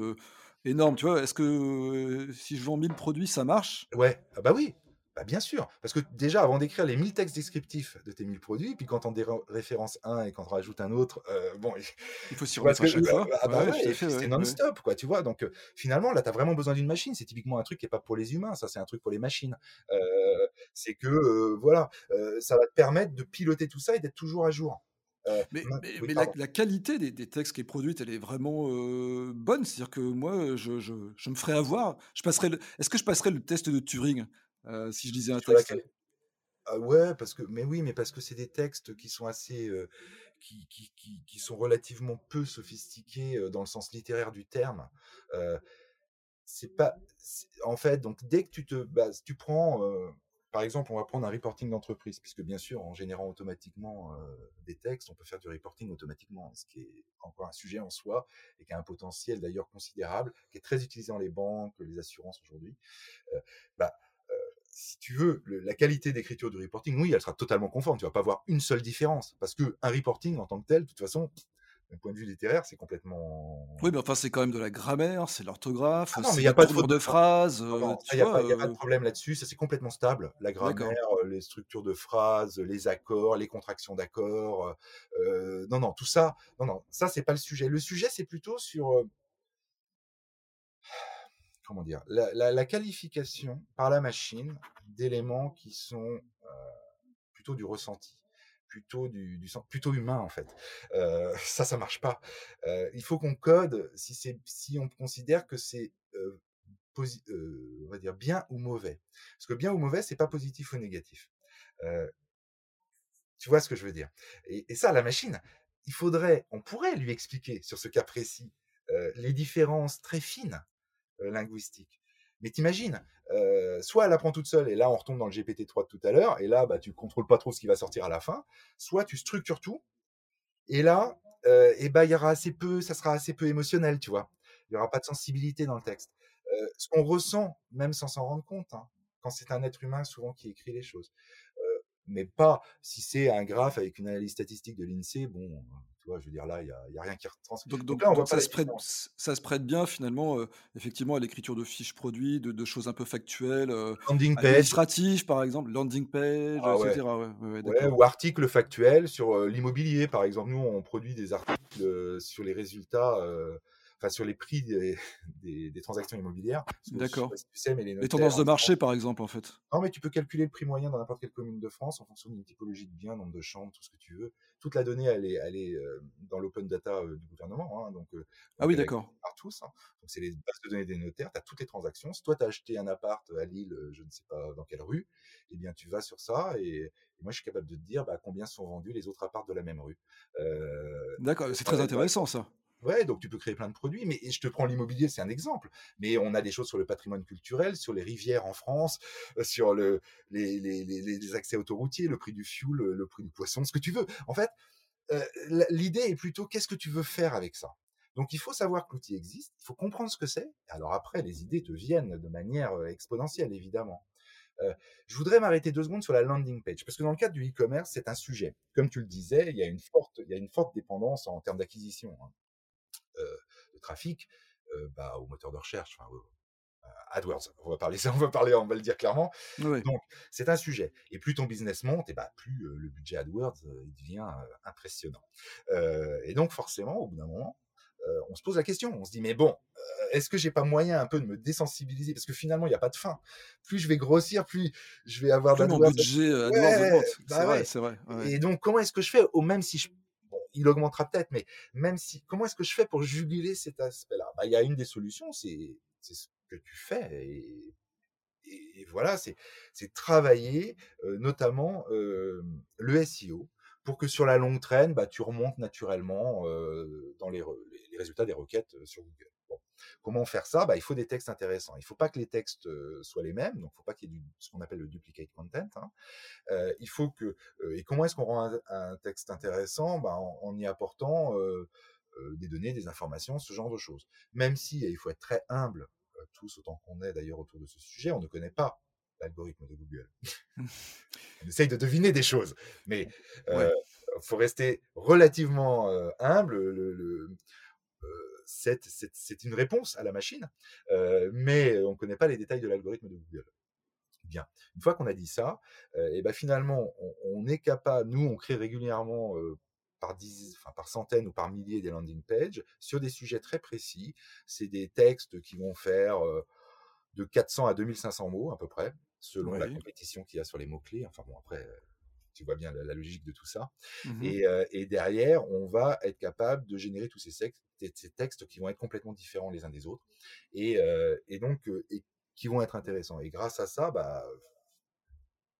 énorme, tu vois. Est-ce que si je vends 1000 produits, ça marche? Ouais, ah bah oui, bah bien sûr. Parce que déjà, avant d'écrire les 1000 textes descriptifs de tes 1000 produits, puis quand on référence un et quand on rajoute un autre, bon. Il faut s'y remettre à chaque fois. Ah bah c'est non-stop, quoi, tu vois. Donc finalement, là, tu as vraiment besoin d'une machine. C'est typiquement un truc qui n'est pas pour les humains, ça, c'est un truc pour les machines. c'est que, voilà, ça va te permettre de piloter tout ça et d'être toujours à jour. Euh, mais, mais, la, qualité des, textes qui est produite, elle est vraiment euh, bonne. C'est-à-dire que moi, je, je, je, me ferais avoir. Je passerais. Est-ce que je passerais le test de Turing euh, si je lisais un texte? ah ouais, parce que, mais oui, mais parce que c'est des textes qui sont assez, qui, qui, qui, qui, sont relativement peu sophistiqués dans le sens littéraire du terme. c'est pas, en fait, donc dès que tu te bases, tu prends par exemple, on va prendre un reporting d'entreprise, puisque bien sûr, en générant automatiquement euh, des textes, on peut faire du reporting automatiquement, ce qui est encore un sujet en soi et qui a un potentiel d'ailleurs considérable, qui est très utilisé dans les banques, les assurances aujourd'hui. Euh, bah, euh, si tu veux, la qualité d'écriture du reporting, oui, elle sera totalement conforme. Tu vas pas avoir une seule différence, parce que un reporting en tant que tel, de toute façon, d'un point de vue littéraire, c'est complètement. Oui, mais enfin, c'est quand même de la grammaire, c'est l'orthographe, ah il n'y a pas de faute de phrases. Il n'y a, pas de euh problème là-dessus, ça c'est complètement stable. La grammaire, euh, les structures de phrases, les accords, les contractions d'accords. Euh, non, non, tout ça, non, non, ça c'est pas le sujet. Le sujet, c'est plutôt sur. comment dire la, qualification par la machine d'éléments qui sont plutôt du ressenti plutôt du, plutôt humain en fait. Euh, (laughs) ça, ça marche pas. Euh, il faut qu'on code si c'est si on considère que c'est euh, on va dire bien ou mauvais. Parce que bien ou mauvais, c'est pas positif ou négatif. tu vois ce que je veux dire? Et, et, ça, la machine, il faudrait, on pourrait lui expliquer sur ce cas précis les différences très fines linguistiques. Mais t'imagines, euh, soit elle apprend toute seule, et là on retombe dans le GPT-3 de tout à l'heure, et là bah, tu contrôles pas trop ce qui va sortir à la fin, soit tu structures tout, et là, euh, et bah, y aura assez peu, ça sera assez peu émotionnel, tu vois. Il n'y aura pas de sensibilité dans le texte. Euh, ce qu'on ressent, même sans s'en rendre compte, hein, quand c'est un être humain souvent qui écrit les choses. Mais pas si c'est un graphe avec une analyse statistique de l'INSEE, bon, je veux dire, là, il n'y a, a, rien qui retranscrit. Donc, donc, donc ça, se prête, ça, se prête, bien, finalement, euh, effectivement, à l'écriture de fiches produits, de, de, choses un peu factuelles. Euh, landing page. par exemple, landing page, ah etc. Ouais. ou articles factuels sur euh, l'immobilier, par exemple. Nous, on produit des articles sur les résultats enfin sur les prix des, des, transactions immobilières. D'accord. les, tendances de marché, par exemple, en fait. Non, mais tu peux calculer le prix moyen dans n'importe quelle commune de France en fonction d'une typologie de biens, nombre de chambres, tout ce que tu veux. Toute la donnée, elle est, elle est euh, dans l'open data euh, du gouvernement. Hein, donc, euh, ah oui, d'accord. Par tous. Hein. Donc, c'est les bases de données des notaires. Tu as toutes les transactions. Si toi, tu as acheté un appart à Lille, je ne sais pas dans quelle rue, eh bien, tu vas sur ça et, moi, je suis capable de te dire bah, combien sont vendus les autres apparts de la même rue. D'accord, c'est très intéressant ça. Ouais, donc tu peux créer plein de produits, mais je te prends l'immobilier, c'est un exemple. Mais on a des choses sur le patrimoine culturel, sur les rivières en France, sur le, les, accès autoroutiers, le prix du fuel, le prix du poisson, ce que tu veux. En fait, l'idée est plutôt qu'est-ce que tu veux faire avec ça? Donc il faut savoir que l'outil existe, il faut comprendre ce que c'est. Alors après, les idées te viennent de manière exponentielle, évidemment. je voudrais m'arrêter deux secondes sur la landing page, parce que dans le cadre du e-commerce, c'est un sujet. Comme tu le disais, il y a une forte, il y a une forte dépendance en termes d'acquisition hein, de trafic bah, au moteur de recherche, enfin, AdWords. On va parler ça, (laughs) on va parler, on va le dire clairement. Donc c'est un sujet. Et plus ton business monte, et bah, plus le budget AdWords il devient impressionnant. et donc forcément, au bout d'un moment, euh, on se pose la question, on se dit mais bon, euh, est-ce que j'ai pas moyen un peu de me désensibiliser? Parce que finalement il n'y a pas de fin. Plus je vais grossir, plus je vais avoir plus mon budget euh, ouais, bah c'est vrai, Et donc comment est-ce que je fais même si je il augmentera peut-être, mais même si, comment est-ce que je fais pour juguler cet aspect-là? Bah, Il y a une des solutions, c'est ce que tu fais. Et, voilà, c'est travailler notamment le SEO pour que sur la longue traîne, bah, tu remontes naturellement dans les, résultats des requêtes sur Google. Comment faire ça? Bah, Il faut des textes intéressants. Il ne faut pas que les textes soient les mêmes, donc il ne faut pas qu'il y ait ce qu'on appelle le duplicate content. Hein. il faut que et comment est-ce qu'on rend un, texte intéressant? Bah, en, y apportant des données, des informations, ce genre de choses. Même si il faut être très humble, tous autant qu'on est d'ailleurs autour de ce sujet, on ne connaît pas l'algorithme de Google. (laughs) on essaye de deviner des choses, mais il faut rester relativement humble. le, c'est une réponse à la machine, mais on ne connaît pas les détails de l'algorithme de Google. Bien. Une fois qu'on a dit ça, et ben finalement, on, est capable, nous, on crée régulièrement par, par centaines ou par milliers des landing pages sur des sujets très précis. C'est des textes qui vont faire de 400 à 2500 mots à peu près, selon la compétition qu'il y a sur les mots-clés. Enfin bon, après, tu vois bien la, logique de tout ça. Mmh et, derrière, on va être capable de générer tous ces textes, ces textes qui vont être complètement différents les uns des autres, et, donc qui vont être intéressants. Et grâce à ça, bah,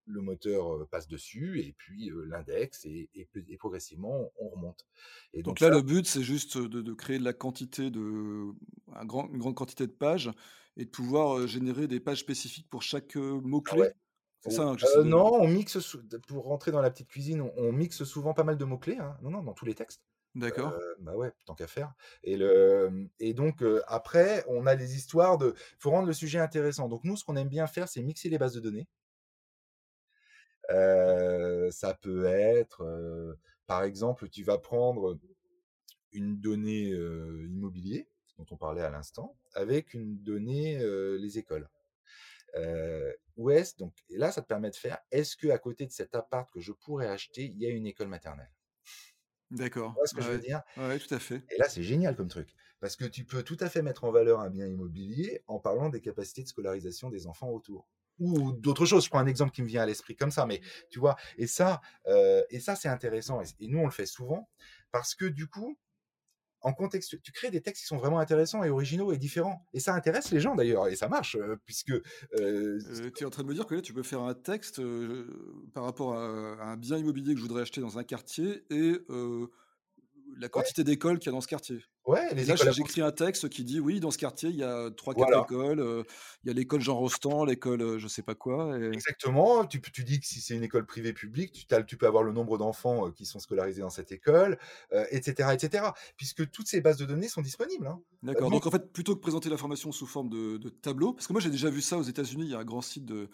le moteur passe dessus et puis l'index et, progressivement on remonte. Et donc, là, le but c'est juste de, créer de la quantité de un grand, une grande quantité de pages et de pouvoir générer des pages spécifiques pour chaque mot ah clé. Ça, Non, on mixe pour rentrer dans la petite cuisine, on, mixe souvent pas mal de mots clés. Hein. Non, non, dans tous les textes. D'accord. bah ouais, tant qu'à faire. Et, le, et donc, après, on a des histoires de. Il faut rendre le sujet intéressant. Donc, nous, ce qu'on aime bien faire, c'est mixer les bases de données. ça peut être, par exemple, tu vas prendre une donnée immobilier, dont on parlait à l'instant, avec une donnée les écoles. Où est-ce donc et là ça te permet de faire est-ce que à côté de cet appart que je pourrais acheter il y a une école maternelle? D'accord. ce que je veux dire? Oui, tout à fait. Et là, c'est génial comme truc. Parce que tu peux tout à fait mettre en valeur un bien immobilier en parlant des capacités de scolarisation des enfants autour. Ou d'autres choses. Je prends un exemple qui me vient à l'esprit comme ça, mais tu vois. Et ça, euh, et ça c'est intéressant. et, nous, on le fait souvent parce que du coup, en contexte, tu crées des textes qui sont vraiment intéressants et originaux et différents. Et ça intéresse les gens d'ailleurs, et ça marche, euh, puisque... Euh, euh, tu es en train de me dire que là, tu peux faire un texte par rapport à, un bien immobilier que je voudrais acheter dans un quartier et la quantité d'écoles qu'il y a dans ce quartier. Ouais, les là, j'écris un texte qui dit oui, dans ce quartier, il y a trois, quatre écoles. Euh, il y a l'école Jean Rostand, l'école euh, je sais pas quoi. Exactement. Tu, tu dis que si c'est une école privée publique, tu, tu peux avoir le nombre d'enfants euh, qui sont scolarisés dans cette école, etc., etc. Puisque toutes ces bases de données sont disponibles. Hein. D'accord. Donc en fait, plutôt que présenter l'information sous forme de, de tableau, parce que moi j'ai déjà vu ça aux États-Unis, il y a un grand site de,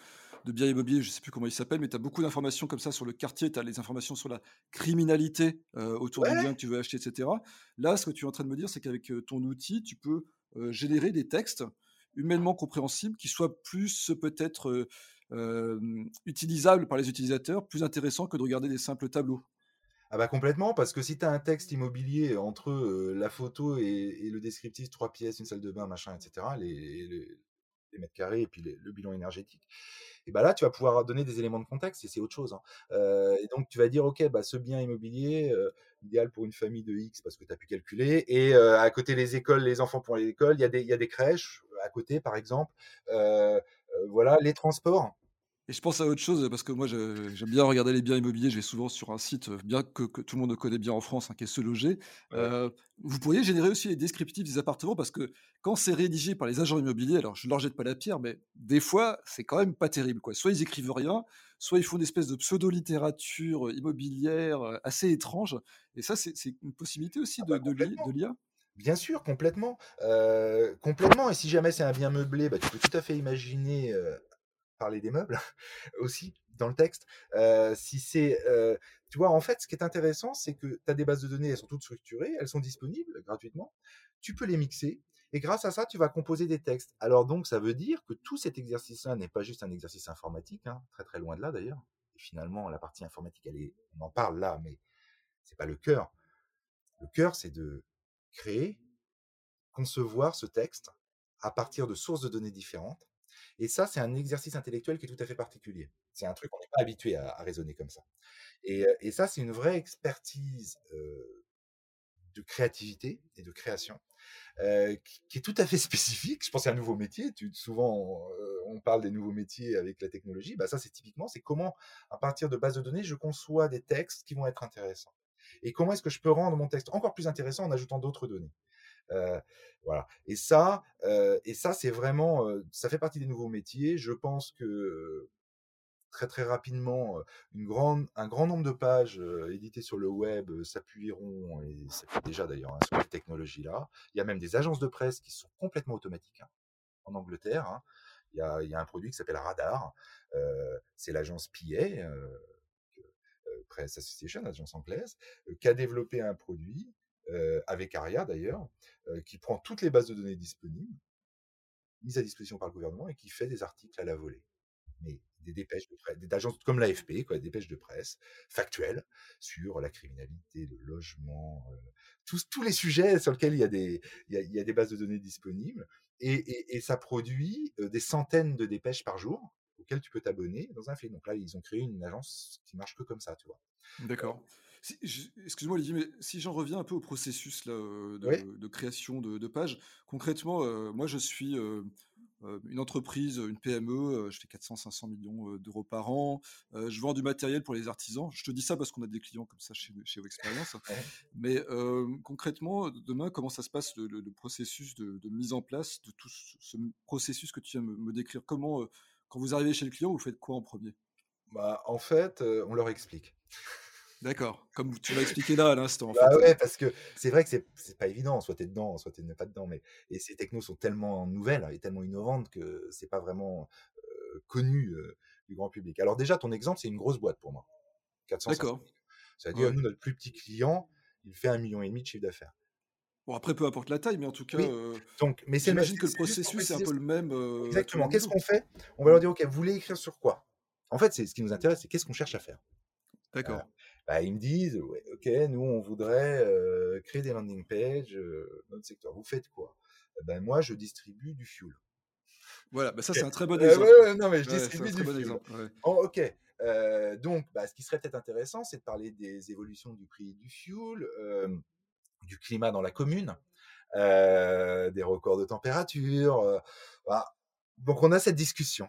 de biens immobiliers, je ne sais plus comment il s'appelle, mais tu as beaucoup d'informations comme ça sur le quartier, tu as les informations sur la criminalité autour du bien que tu veux acheter, etc. Là, ce que tu es en train de me dire, c'est qu'avec ton outil, tu peux générer des textes humainement compréhensibles qui soient plus peut-être utilisables par les utilisateurs, plus intéressants que de regarder des simples tableaux. Ah bah complètement, parce que si tu as un texte immobilier entre la photo et, le descriptif, trois pièces, une salle de bain, machin, etc., les, les, mètres carrés et puis le bilan énergétique, et bah là, tu vas pouvoir donner des éléments de contexte et c'est autre chose. Hein. et donc, tu vas dire, OK, bah, ce bien immobilier, idéal pour une famille de X parce que tu as pu calculer. Et à côté des écoles, les enfants pour les écoles, il y, a des, y a des crèches à côté, par exemple. voilà, les transports. Et je pense à autre chose, parce que moi j'aime bien regarder les biens immobiliers, je vais souvent sur un site, bien que que tout le monde connaît bien en France, hein, qui est Se Loger. Ouais. Heu, vous pourriez générer aussi les descriptifs des appartements parce que quand c'est rédigé par les agents immobiliers, alors je ne leur jette pas la pierre, mais des fois, c'est quand même pas terrible, quoi. Soit ils écrivent rien, soit ils font une espèce de pseudo-littérature, immobilière, heu, assez étrange et ça, c'est une possibilité aussi Ah de bah de l'IA? Bien sûr, complètement, complètement et si jamais c'est un bien meublé, bah, tu peux tout à fait imaginer, parler des meubles (laughs) aussi dans le texte. Heu, si c'est, heu, tu vois, en fait, ce qui est intéressant, c'est que tu as des bases de données, elles sont toutes structurées, elles sont disponibles gratuitement. Tu peux les mixer et grâce à ça, tu vas composer des textes. Alors donc ça veut dire que tout cet exercice-là n'est pas juste un exercice informatique, hein, très, très loin de là d'ailleurs finalement la partie informatique, elle est on en parle là, mais c'est pas le cœur. Le cœur, c'est de créer, concevoir ce texte à partir de sources de données différentes et ça, c'est un exercice intellectuel qui est tout à fait particulier. C'est un truc qu'on n'est pas habitué à raisonner comme ça et ça, c'est une vraie expertise, de créativité et de création, qui est tout à fait (laughs) spécifique. Je pense à un nouveau métier, souvent, on parle des nouveaux métiers avec la technologie, bah, ça, c'est typiquement, c'est comment, à partir de bases de données, je conçois des textes qui vont être intéressants et comment est-ce que je peux rendre mon texte encore plus intéressant en ajoutant d'autres données? Heu, voilà et ça, heu et ça, c'est vraiment, heu, ça fait partie des nouveaux métiers. Je pense que, très, très rapidement, une grande un grand nombre de pages, éditées sur le web, s'appuieront et s'appuient déjà d'ailleurs, hein, sur cette technologie-là. Il y a même des agences de presse qui sont complètement automatiques, hein, en Angleterre, hein. Il y a il y a un produit qui s'appelle Radar, c'est l'agence PA, Press Association, l'agence anglaise, qui a développé un produit, avec Aria d'ailleurs, heu, qui prend toutes les bases de données disponibles mises à disposition par le gouvernement et qui fait des articles à la volée. Mais des dépêches de presse, d'agences comme l'AFP, des dépêches de presse factuelles sur la criminalité, le logement, euh, tous, les sujets sur lesquels il y a des, des bases de données disponibles. Et, ça produit euh, des centaines de dépêches par jour auxquelles tu peux t'abonner dans un fil. Donc là, ils ont créé une agence qui marche que comme ça, tu vois. D'accord. Si excuse-moi Olivier, mais si j'en reviens un peu au processus là, Oui, de création de de pages. Concrètement, heu, moi je suis, heu, une entreprise, une PME, je fais 400-500 millions, d'euros par an. Je vends du matériel pour les artisans. Je te dis ça parce qu'on a des clients comme ça chez chez Wexperience. (laughs) ouais. Mais, concrètement, demain, comment ça se passe le le le processus de de mise en place de tout ce ce processus que tu viens me me décrire? Comment, quand vous arrivez chez le client, vous faites quoi en premier? Bah, en fait, euh, on leur explique. D'accord, comme tu l'as expliqué là à l'instant en Bah fait, ouais, parce que c'est vrai que c'est c'est pas évident, soit tu es dedans, soit tu n'es pas dedans, mais et ces technos sont tellement nouvelles et tellement innovantes que c'est pas vraiment, heu, connu, heu, du grand public. Alors déjà, ton exemple, c'est une grosse boîte pour moi, 400-500 d'accord, 000. Ça veut dire, ouais. nous, notre plus petit client, il fait 1,5 million de chiffre d'affaires. Bon après peu importe la taille, mais en tout cas, Oui, heu, donc mais c'est j'imagine c'est que le c'est processus est un peu le même, exactement. Qu'est-ce qu'on fait? On va leur dire: «OK, vous voulez écrire sur quoi?» en fait, c'est ce qui nous intéresse, c'est qu'est-ce qu'on cherche à faire? D'accord. Bah, ils me disent: «Ouais, OK, nous, on voudrait, créer des landing pages, dans notre secteur. Vous faites quoi?» Eh ben, moi, je distribue du fioul. Voilà, bah, ça c'est un très bon ouais, exemple. ouais, non, mais je Ouais, distribue du bon exemple. Oh, OK. Donc, bah, ce qui serait peut-être intéressant, c'est de parler des évolutions du prix du hem, du climat dans la commune, des records de température, voilà. Donc on a cette discussion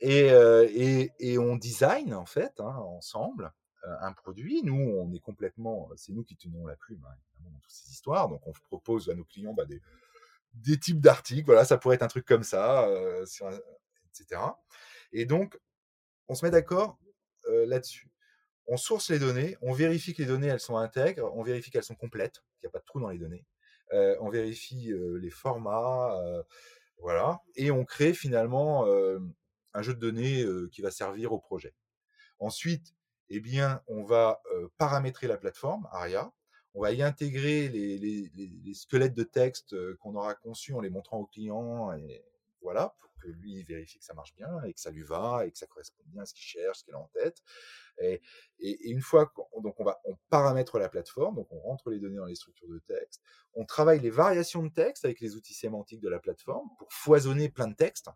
et heu et et on design, en fait, hein, ensemble, un produit. Nous, on est complètement c'est nous qui tenons la plume, hein, dans toutes ces histoires. Donc on propose à nos clients, bah, des types d'articles. Voilà, ça pourrait être un truc comme ça, euh, etc. Et donc, on se met d'accord euh, là-dessus. On source les données, on vérifie que les données elles sont intègres, on vérifie qu'elles sont complètes, qu'il n'y a pas de trou dans les données. Euh, on vérifie euh, les formats, euh, voilà, et on crée finalement euh, un jeu de données euh, qui va servir au projet. Ensuite, eh bien, on va paramétrer la plateforme ARIA. On va y intégrer les, squelettes de texte qu'on aura conçus en les montrant au client et voilà pour que lui vérifie que ça marche bien et que ça lui va et que ça correspond bien à ce qu'il cherche, ce qu'il a en tête. Et, une fois qu'on on va on paramètre la plateforme, donc on rentre les données dans les structures de texte, on travaille les variations de texte avec les outils sémantiques de la plateforme pour foisonner plein de textes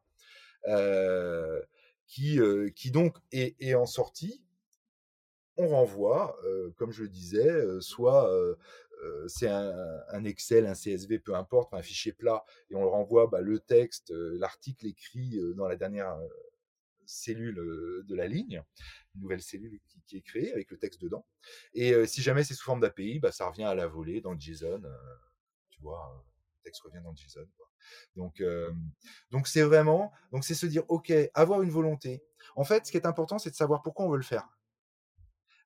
qui, donc est en sortie on renvoie, comme je le disais, soit c'est un, Excel, un CSV, peu importe, un fichier plat, et on le renvoie bah, le texte, l'article écrit dans la dernière cellule de la ligne, une nouvelle cellule qui, est créée avec le texte dedans. Et si jamais c'est sous forme d'API, bah, ça revient à la volée dans le JSON. tu vois, le texte revient dans le JSON. Donc, donc c'est vraiment, donc c'est se dire, ok, avoir une volonté. En fait, ce qui est important, c'est de savoir pourquoi on veut le faire.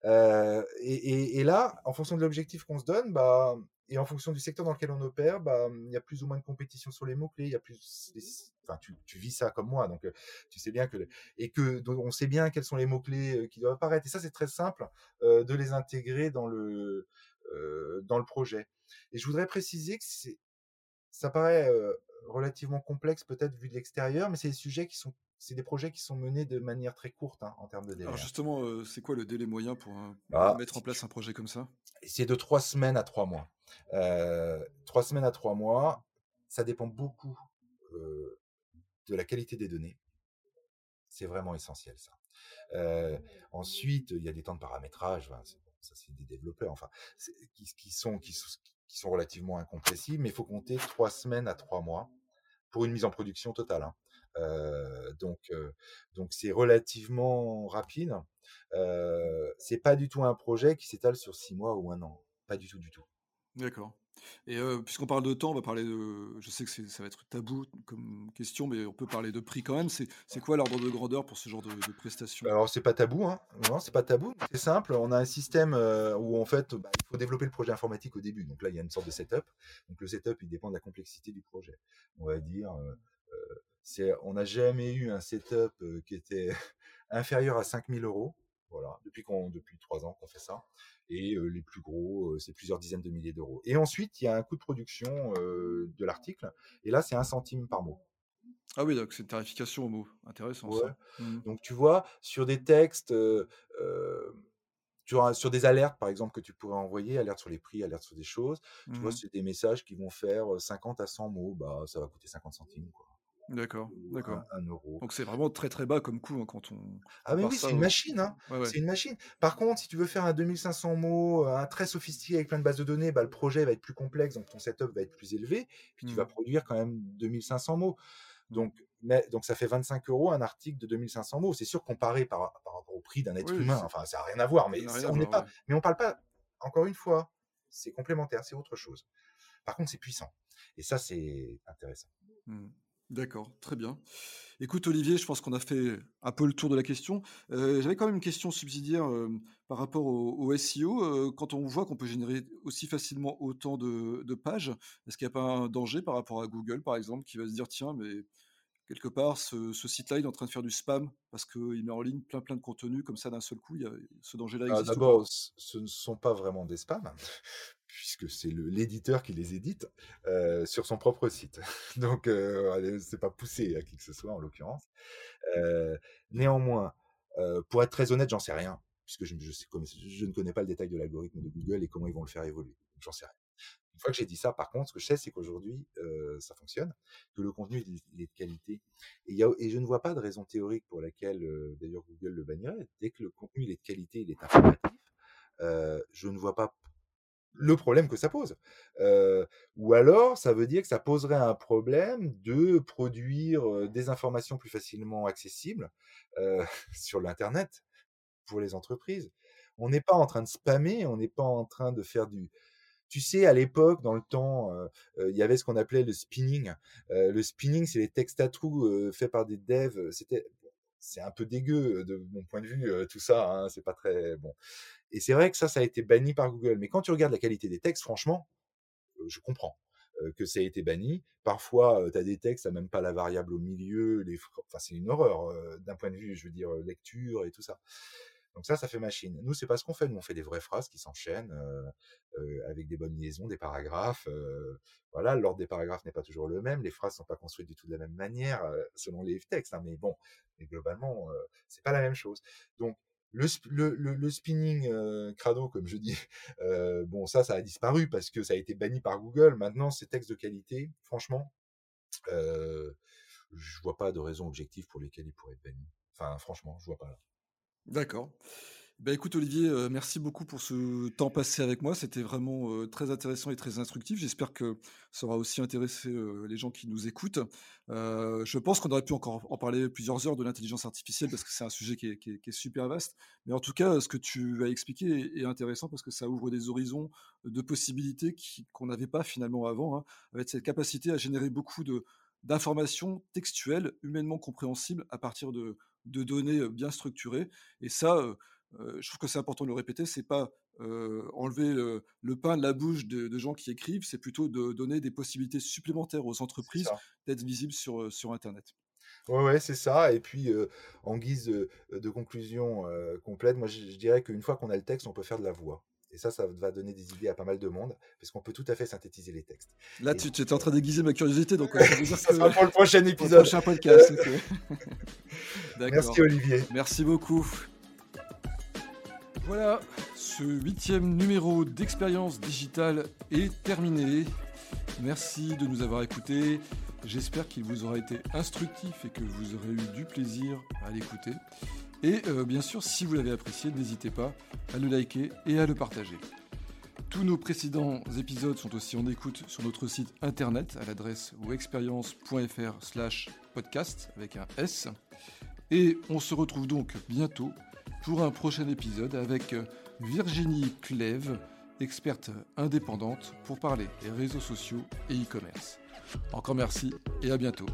Et, là, en fonction de l'objectif qu'on se donne, bah, et en fonction du secteur dans lequel on opère, bah, il y a plus ou moins de compétition sur les mots-clés. Y a plus, enfin, tu, tu, vis ça comme moi, donc tu sais bien que, et que on sait bien quels sont les mots-clés qui doivent apparaître. Et ça, c'est très simple de les intégrer dans le, dans le projet. Et je voudrais préciser que ça paraît relativement complexe peut-être vu de l'extérieur, mais c'est des sujets qui sont c'est des projets qui sont menés de manière très courte hein, en termes de délai. Alors hein. justement, c'est quoi le délai moyen pour, bah, mettre en place un projet comme ça? C'est de trois semaines à trois mois. trois semaines à trois mois, ça dépend beaucoup de la qualité des données. C'est vraiment essentiel ça. ensuite, il y a des temps de paramétrage. ça c'est des développeurs, enfin, qui, qui, sont qui, qui sont relativement incompressibles, mais il faut compter trois semaines à trois mois pour une mise en production totale. Hein. Euh, donc, euh, donc c'est relativement rapide. Euh, c'est pas du tout un projet qui s'étale sur six mois ou un an, pas du tout, du tout. D'accord. Et puisqu'on parle de temps, on va parler de. Je sais que ça va être tabou comme question, mais on peut parler de prix quand même. C'est quoi l'ordre de grandeur pour ce genre de, prestations Alors c'est pas tabou, hein. Non, c'est pas tabou. C'est simple. On a un système où en fait, bah, il faut développer le projet informatique au début. Donc là, il y a une sorte de setup. Donc le setup, il dépend de la complexité du projet. On va dire, on n'a jamais eu un setup qui était (laughs) inférieur à 5000 euros. Voilà, depuis qu'on, depuis trois ans qu'on fait ça. Et les plus gros, c'est plusieurs dizaines de milliers d'euros. Et ensuite, il y a un coût de production de l'article. Et là, c'est un centime par mot. Ah oui, donc c'est une tarification au mot. Intéressant. Mmh. Donc tu vois, sur des textes, sur, des alertes, par exemple, que tu pourrais envoyer, alertes sur les prix, alertes sur des choses, tu vois, mmh c'est des messages qui vont faire 50 à 100 mots, bah, ça va coûter 50 centimes. Quoi. D'accord, d'accord. Un, euro. Donc c'est vraiment très très bas comme coût hein, quand on. Ah oui, oui, c'est une machine. Hein. C'est une machine. Par contre, si tu veux faire un 2500 mots, un très sophistiqué avec plein de bases de données, bah, le projet va être plus complexe, donc ton setup va être plus élevé, puis tu vas mmh. produire quand même 2500 mots. Donc, mais, donc ça fait 25 euros un article de 2500 mots. C'est sûr comparé par, par rapport au prix d'un être humain, enfin ça n'a rien à voir, mais on n'est pas, mais on parle pas. Encore une fois, c'est complémentaire, c'est autre chose. Par contre, c'est puissant. Et ça, c'est intéressant. Mmh. D'accord, très bien. Écoute Olivier, je pense qu'on a fait un peu le tour de la question. Euh, j'avais quand même une question subsidiaire euh, par rapport au, SEO. Euh, quand on voit qu'on peut générer aussi facilement autant de, pages, est-ce qu'il n'y a pas un danger par rapport à Google, par exemple, qui va se dire, tiens, mais quelque part, ce, site-là, il est en train de faire du spam parce qu'il met en ligne plein plein de contenu comme ça d'un seul coup. Il y a, ce danger-là ah, existe. D'abord, ce ne sont pas vraiment des spams puisque c'est l'éditeur qui les édite euh, sur son propre site. (laughs) Donc, euh, c'est pas poussé à qui que ce soit en l'occurrence. Euh, néanmoins, euh, pour être très honnête, j'en sais rien, puisque je, ne connais pas le détail de l'algorithme de Google et comment ils vont le faire évoluer. J'en sais rien. Une fois que j'ai dit ça, par contre, ce que je sais, c'est qu'aujourd'hui, ça fonctionne, que le contenu il est de qualité. Et, et, je ne vois pas de raison théorique pour laquelle, d'ailleurs, Google le bannirait. Dès que le contenu il est de qualité, il est informatif. je ne vois pas le problème que ça pose. ou alors, ça veut dire que ça poserait un problème de produire des informations plus facilement accessibles (laughs) sur l'Internet pour les entreprises. On n'est pas en train de spammer, on n'est pas en train de faire du... Tu sais, à l'époque, dans le temps, il y avait ce qu'on appelait le spinning. le spinning, c'est les textes à trous faits par des devs. C'était c'est un peu dégueu de mon point de vue, tout ça, hein, c'est pas très bon. Et c'est vrai que ça, ça a été banni par Google. Mais quand tu regardes la qualité des textes, franchement, je comprends que ça a été banni. Parfois, tu as des textes, à même pas la variable au milieu. Les... Enfin, c'est une horreur d'un point de vue, je veux dire, lecture et tout ça. Donc ça, ça fait machine. Nous, c'est pas ce qu'on fait. Nous, on fait des vraies phrases qui s'enchaînent avec des bonnes liaisons, des paragraphes. voilà, l'ordre des paragraphes n'est pas toujours le même. Les phrases sont pas construites du tout de la même manière selon les textes. Hein, mais bon, mais globalement, c'est pas la même chose. Donc le, le, le, spinning euh, crado, comme je dis, (laughs) euh, bon, ça, ça a disparu parce que ça a été banni par Google. Maintenant, ces textes de qualité, franchement, euh, je vois pas de raison objective pour lesquelles ils pourraient être bannis. Enfin, franchement, je vois pas là. D'accord. Bah écoute Olivier, euh, merci beaucoup pour ce temps passé avec moi. C'était vraiment très intéressant et très instructif. J'espère que ça aura aussi intéressé les gens qui nous écoutent. je pense qu'on aurait pu encore en parler plusieurs heures de l'intelligence artificielle parce que c'est un sujet qui est, super vaste. Mais en tout cas, ce que tu as expliqué est, intéressant parce que ça ouvre des horizons de possibilités qu'on n'avait pas finalement avant, hein, avec cette capacité à générer beaucoup d'informations textuelles, humainement compréhensibles à partir de, de données bien structurées. Et ça, je trouve que c'est important de le répéter, c'est pas enlever le, pain de la bouche de, gens qui écrivent, c'est plutôt de donner des possibilités supplémentaires aux entreprises d'être visibles sur, sur Internet. Ouais, ouais, c'est ça. Et puis, en guise de, conclusion complète, moi, je, dirais qu'une fois qu'on a le texte, on peut faire de la voix. Et ça, ça va donner des idées à pas mal de monde, parce qu'on peut tout à fait synthétiser les textes. Là, tu, tu, es en train d'aiguiser ma curiosité, donc ça, sera pour le prochain épisode. prochain podcast. (laughs) Merci Olivier. Merci beaucoup. Voilà, ce huitième numéro d'expérience digitale est terminé. Merci de nous avoir écoutés. J'espère qu'il vous aura été instructif et que vous aurez eu du plaisir à l'écouter. Et euh, bien sûr, si vous l'avez apprécié, n'hésitez pas à le liker et à le partager. Tous nos précédents épisodes sont aussi en écoute sur notre site internet à l'adresse wexperience.fr slash podcast avec un S. Et on se retrouve donc bientôt pour un prochain épisode avec Virginie Clève, experte indépendante pour parler des réseaux sociaux et e-commerce. Encore merci et à bientôt.